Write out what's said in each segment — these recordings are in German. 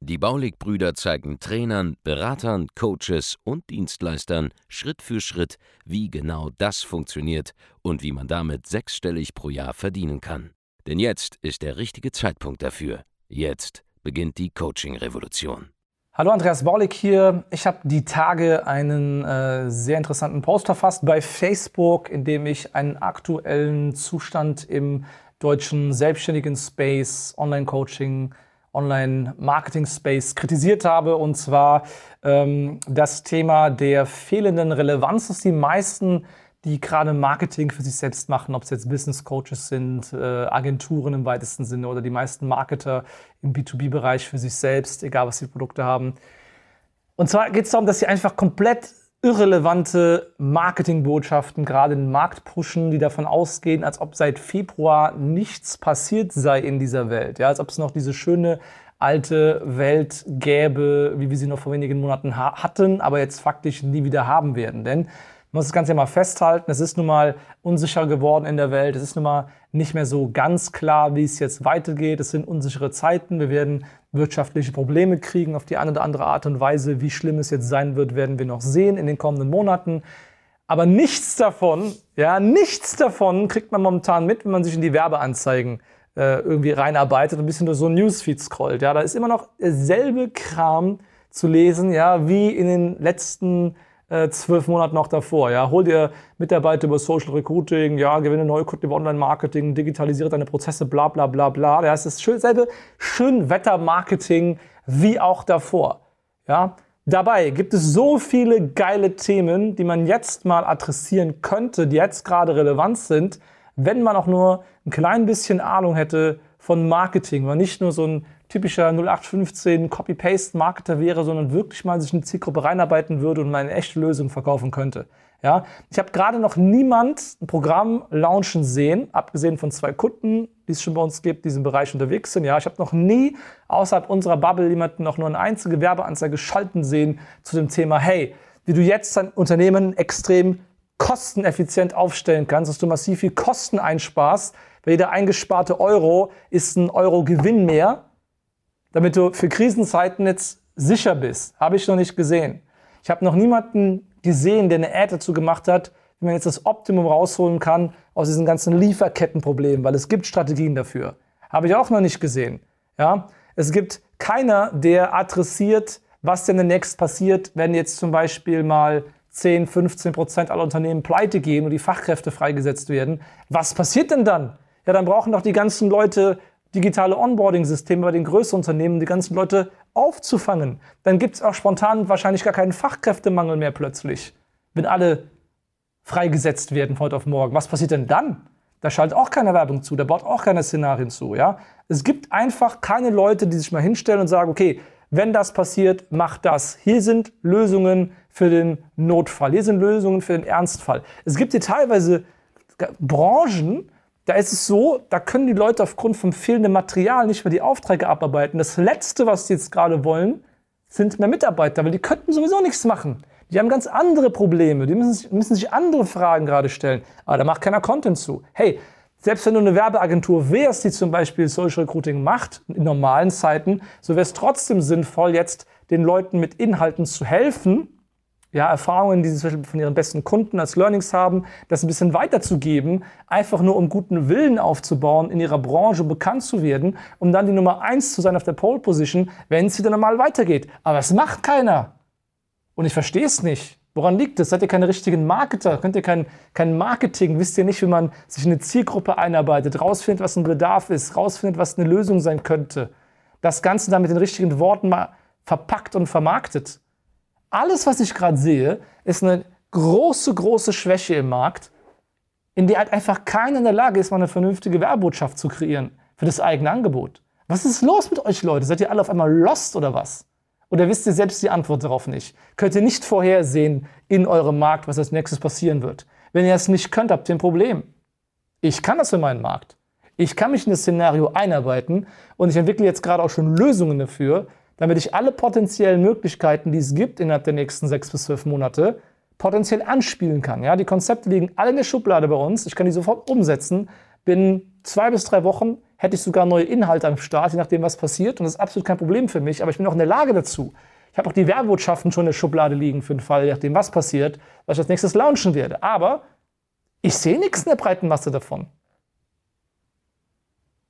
Die Baulig-Brüder zeigen Trainern, Beratern, Coaches und Dienstleistern Schritt für Schritt, wie genau das funktioniert und wie man damit sechsstellig pro Jahr verdienen kann. Denn jetzt ist der richtige Zeitpunkt dafür. Jetzt beginnt die Coaching-Revolution. Hallo Andreas Baulig hier. Ich habe die Tage einen äh, sehr interessanten Post verfasst bei Facebook, in dem ich einen aktuellen Zustand im deutschen selbstständigen Space, Online-Coaching, Online-Marketing-Space kritisiert habe, und zwar ähm, das Thema der fehlenden Relevanz, dass die meisten, die gerade Marketing für sich selbst machen, ob es jetzt Business Coaches sind, äh, Agenturen im weitesten Sinne oder die meisten Marketer im B2B-Bereich für sich selbst, egal was die Produkte haben. Und zwar geht es darum, dass sie einfach komplett irrelevante Marketingbotschaften gerade in den Markt pushen, die davon ausgehen, als ob seit Februar nichts passiert sei in dieser Welt. Ja, als ob es noch diese schöne alte Welt gäbe, wie wir sie noch vor wenigen Monaten ha hatten, aber jetzt faktisch nie wieder haben werden. Denn man muss das Ganze ja mal festhalten, es ist nun mal unsicher geworden in der Welt, es ist nun mal nicht mehr so ganz klar, wie es jetzt weitergeht, es sind unsichere Zeiten, wir werden wirtschaftliche Probleme kriegen auf die eine oder andere Art und Weise. Wie schlimm es jetzt sein wird, werden wir noch sehen in den kommenden Monaten. Aber nichts davon, ja, nichts davon kriegt man momentan mit, wenn man sich in die Werbeanzeigen äh, irgendwie reinarbeitet und ein bisschen durch so ein Newsfeed scrollt. Ja, da ist immer noch derselbe Kram zu lesen, ja, wie in den letzten äh, zwölf Monaten noch davor. Ja, hol dir Mitarbeiter über Social Recruiting, ja, gewinne neue Kunden über Online-Marketing, digitalisiere deine Prozesse, bla bla bla bla. Ja, es ist schön, selbe Schönwetter-Marketing wie auch davor. Ja, Dabei gibt es so viele geile Themen, die man jetzt mal adressieren könnte, die jetzt gerade relevant sind, wenn man auch nur ein klein bisschen Ahnung hätte von Marketing, man nicht nur so ein typischer 0815 Copy-Paste-Marketer wäre, sondern wirklich mal sich in die Zielgruppe reinarbeiten würde und eine echte Lösung verkaufen könnte. Ja, ich habe gerade noch niemand ein Programm launchen sehen, abgesehen von zwei Kunden, die es schon bei uns gibt, die in diesem Bereich unterwegs sind. Ja, ich habe noch nie außerhalb unserer Bubble jemanden noch nur eine einzige Werbeanzeige schalten sehen zu dem Thema, hey, wie du jetzt dein Unternehmen extrem kosteneffizient aufstellen kannst, dass du massiv viel Kosten einsparst, weil jeder eingesparte Euro ist ein Euro Gewinn mehr damit du für Krisenzeiten jetzt sicher bist. Habe ich noch nicht gesehen. Ich habe noch niemanden gesehen, der eine Ad dazu gemacht hat, wie man jetzt das Optimum rausholen kann aus diesen ganzen Lieferkettenproblemen, weil es gibt Strategien dafür. Habe ich auch noch nicht gesehen. Ja? Es gibt keiner, der adressiert, was denn demnächst passiert, wenn jetzt zum Beispiel mal 10, 15 Prozent aller Unternehmen pleite gehen und die Fachkräfte freigesetzt werden. Was passiert denn dann? Ja, dann brauchen doch die ganzen Leute digitale Onboarding-Systeme bei den größeren Unternehmen, die ganzen Leute aufzufangen. Dann gibt es auch spontan wahrscheinlich gar keinen Fachkräftemangel mehr plötzlich, wenn alle freigesetzt werden von heute auf morgen. Was passiert denn dann? Da schaltet auch keine Werbung zu, da baut auch keine Szenarien zu. Ja? Es gibt einfach keine Leute, die sich mal hinstellen und sagen, okay, wenn das passiert, mach das. Hier sind Lösungen für den Notfall, hier sind Lösungen für den Ernstfall. Es gibt hier teilweise Branchen, da ist es so, da können die Leute aufgrund vom fehlenden Material nicht mehr die Aufträge abarbeiten. Das Letzte, was sie jetzt gerade wollen, sind mehr Mitarbeiter, weil die könnten sowieso nichts machen. Die haben ganz andere Probleme, die müssen, müssen sich andere Fragen gerade stellen. Aber da macht keiner Content zu. Hey, selbst wenn du eine Werbeagentur wärst, die zum Beispiel Social Recruiting macht, in normalen Zeiten, so wäre es trotzdem sinnvoll, jetzt den Leuten mit Inhalten zu helfen, ja, Erfahrungen, die sie von ihren besten Kunden als Learnings haben, das ein bisschen weiterzugeben, einfach nur um guten Willen aufzubauen, in ihrer Branche bekannt zu werden, um dann die Nummer eins zu sein auf der Pole Position, wenn es wieder normal weitergeht. Aber es macht keiner. Und ich verstehe es nicht. Woran liegt es? Seid ihr keine richtigen Marketer? Könnt ihr kein, kein Marketing? Wisst ihr nicht, wie man sich in eine Zielgruppe einarbeitet, rausfindet, was ein Bedarf ist, rausfindet, was eine Lösung sein könnte? Das Ganze dann mit den richtigen Worten mal verpackt und vermarktet alles, was ich gerade sehe, ist eine große, große Schwäche im Markt, in der halt einfach keiner in der Lage ist, mal eine vernünftige Werbebotschaft zu kreieren für das eigene Angebot. Was ist los mit euch, Leute? Seid ihr alle auf einmal lost oder was? Oder wisst ihr selbst die Antwort darauf nicht? Könnt ihr nicht vorhersehen in eurem Markt, was als nächstes passieren wird? Wenn ihr es nicht könnt, habt ihr ein Problem. Ich kann das für meinen Markt. Ich kann mich in das Szenario einarbeiten und ich entwickle jetzt gerade auch schon Lösungen dafür, damit ich alle potenziellen Möglichkeiten, die es gibt innerhalb der nächsten sechs bis zwölf Monate, potenziell anspielen kann. Ja, die Konzepte liegen alle in der Schublade bei uns. Ich kann die sofort umsetzen. Binnen zwei bis drei Wochen hätte ich sogar neue Inhalte am Start, je nachdem, was passiert. Und das ist absolut kein Problem für mich. Aber ich bin auch in der Lage dazu. Ich habe auch die Werbotschaften schon in der Schublade liegen für den Fall, je nachdem, was passiert, was ich als nächstes launchen werde. Aber ich sehe nichts in der breiten Masse davon.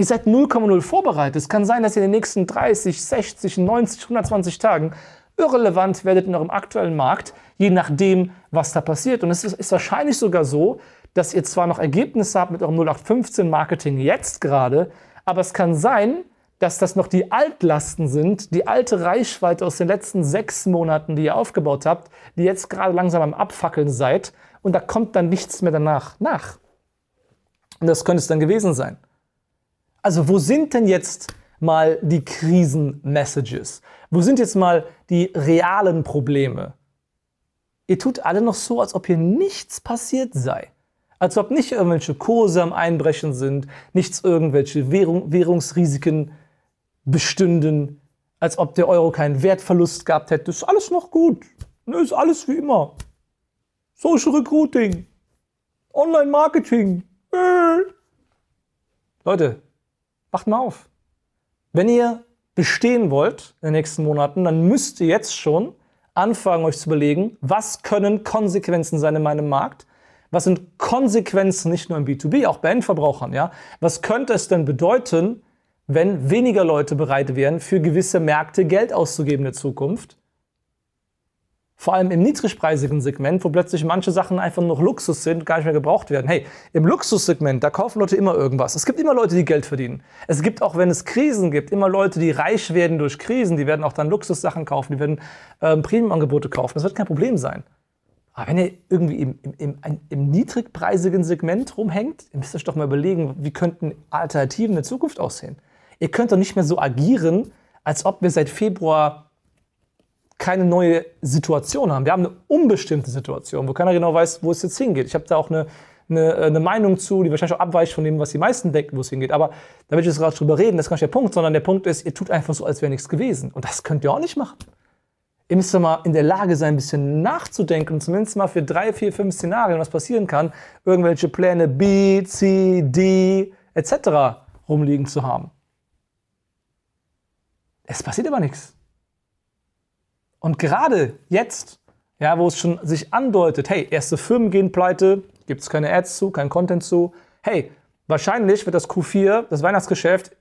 Ihr seid 0,0 vorbereitet. Es kann sein, dass ihr in den nächsten 30, 60, 90, 120 Tagen irrelevant werdet in eurem aktuellen Markt, je nachdem, was da passiert. Und es ist, wahrscheinlich sogar so, dass ihr zwar noch Ergebnisse habt mit eurem 0815 Marketing jetzt gerade, aber es kann sein, dass das noch die Altlasten sind, die alte Reichweite aus den letzten sechs Monaten, die ihr aufgebaut habt, die jetzt gerade langsam am Abfackeln seid und da kommt dann nichts mehr danach nach. Und das könnte es dann gewesen sein. Also wo sind denn jetzt mal die Krisen-Messages? Wo sind jetzt mal die realen Probleme? Ihr tut alle noch so, als ob hier nichts passiert sei. Als ob nicht irgendwelche Kurse am Einbrechen sind, nichts irgendwelche Währung, Währungsrisiken bestünden, als ob der Euro keinen Wertverlust gehabt hätte. Ist alles noch gut. Ist alles wie immer. Social Recruiting, Online Marketing. Äh. Leute, Wacht mal auf. Wenn ihr bestehen wollt in den nächsten Monaten, dann müsst ihr jetzt schon anfangen, euch zu überlegen, was können Konsequenzen sein in meinem Markt? Was sind Konsequenzen nicht nur im B2B, auch bei Endverbrauchern? Ja? Was könnte es denn bedeuten, wenn weniger Leute bereit wären, für gewisse Märkte Geld auszugeben in der Zukunft? Vor allem im niedrigpreisigen Segment, wo plötzlich manche Sachen einfach noch Luxus sind gar nicht mehr gebraucht werden. Hey, im Luxussegment, da kaufen Leute immer irgendwas. Es gibt immer Leute, die Geld verdienen. Es gibt auch, wenn es Krisen gibt, immer Leute, die reich werden durch Krisen. Die werden auch dann Luxussachen kaufen, die werden ähm, Premium-Angebote kaufen. Das wird kein Problem sein. Aber wenn ihr irgendwie im, im, im, im niedrigpreisigen Segment rumhängt, ihr müsst euch doch mal überlegen, wie könnten Alternativen in der Zukunft aussehen. Ihr könnt doch nicht mehr so agieren, als ob wir seit Februar keine neue Situation haben. Wir haben eine unbestimmte Situation, wo keiner genau weiß, wo es jetzt hingeht. Ich habe da auch eine, eine, eine, Meinung zu, die wahrscheinlich auch abweicht von dem, was die meisten denken, wo es hingeht. Aber da will ich jetzt gerade drüber reden, das ist gar nicht der Punkt, sondern der Punkt ist, ihr tut einfach so, als wäre nichts gewesen. Und das könnt ihr auch nicht machen. Ihr müsst mal in der Lage sein, ein bisschen nachzudenken und zumindest mal für drei, vier, fünf Szenarien, was passieren kann, irgendwelche Pläne B, C, D etc. rumliegen zu haben. Es passiert aber nichts. Und gerade jetzt, ja, wo es schon sich andeutet, hey, erste Firmen gehen pleite, gibt es keine Ads zu, kein Content zu. Hey, wahrscheinlich wird das Q4, das Weihnachtsgeschäft,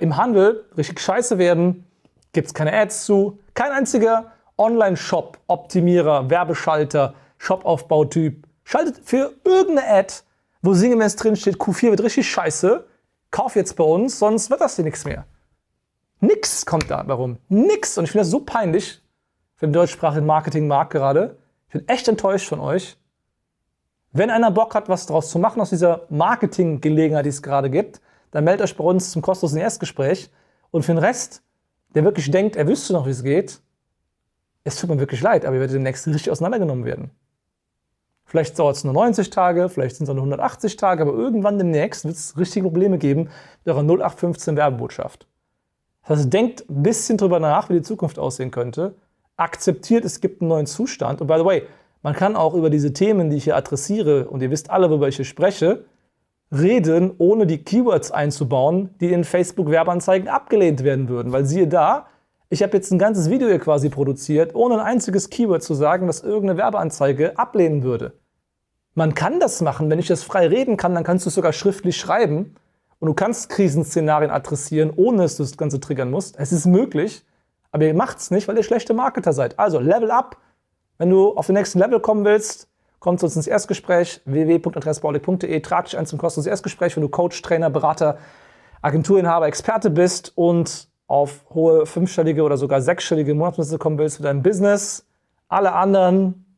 im Handel richtig scheiße werden, gibt es keine Ads zu, kein einziger Online-Shop, Optimierer, Werbeschalter, Shop-Aufbautyp schaltet für irgendeine Ad, wo sinngemäß drin steht, Q4 wird richtig scheiße, kauf jetzt bei uns, sonst wird das dir nichts mehr. Nix kommt da warum. Nix. Und ich finde das so peinlich, für den deutschsprachigen Marketingmarkt gerade. Ich bin echt enttäuscht von euch. Wenn einer Bock hat, was daraus zu machen aus dieser Marketinggelegenheit, die es gerade gibt, dann meldet euch bei uns zum kostenlosen Erstgespräch. Und für den Rest, der wirklich denkt, er wüsste noch, wie es geht, es tut mir wirklich leid, aber ihr werdet demnächst richtig auseinandergenommen werden. Vielleicht dauert es nur 90 Tage, vielleicht sind es nur 180 Tage, aber irgendwann demnächst wird es richtige Probleme geben mit eurer 0815 Werbebotschaft. Das heißt, denkt ein bisschen drüber nach, wie die Zukunft aussehen könnte akzeptiert, es gibt einen neuen Zustand. Und by the way, man kann auch über diese Themen, die ich hier adressiere, und ihr wisst alle, worüber ich hier spreche, reden, ohne die Keywords einzubauen, die in Facebook-Werbeanzeigen abgelehnt werden würden. Weil siehe da, ich habe jetzt ein ganzes Video hier quasi produziert, ohne ein einziges Keyword zu sagen, was irgendeine Werbeanzeige ablehnen würde. Man kann das machen. Wenn ich das frei reden kann, dann kannst du es sogar schriftlich schreiben. Und du kannst Krisenszenarien adressieren, ohne dass du das Ganze triggern musst. Es ist möglich. Aber ihr macht es nicht, weil ihr schlechte Marketer seid. Also Level up. Wenn du auf den nächsten Level kommen willst, komm zu uns ins Erstgespräch www.adressbaulig.de. Trag dich ein zum kostenlosen Erstgespräch, wenn du Coach, Trainer, Berater, Agenturinhaber, Experte bist und auf hohe fünfstellige oder sogar sechsstellige Monatsumsätze kommen willst für dein Business. Alle anderen,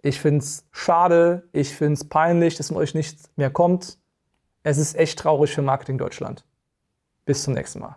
ich finde es schade, ich finde es peinlich, dass von euch nichts mehr kommt. Es ist echt traurig für Marketing Deutschland. Bis zum nächsten Mal.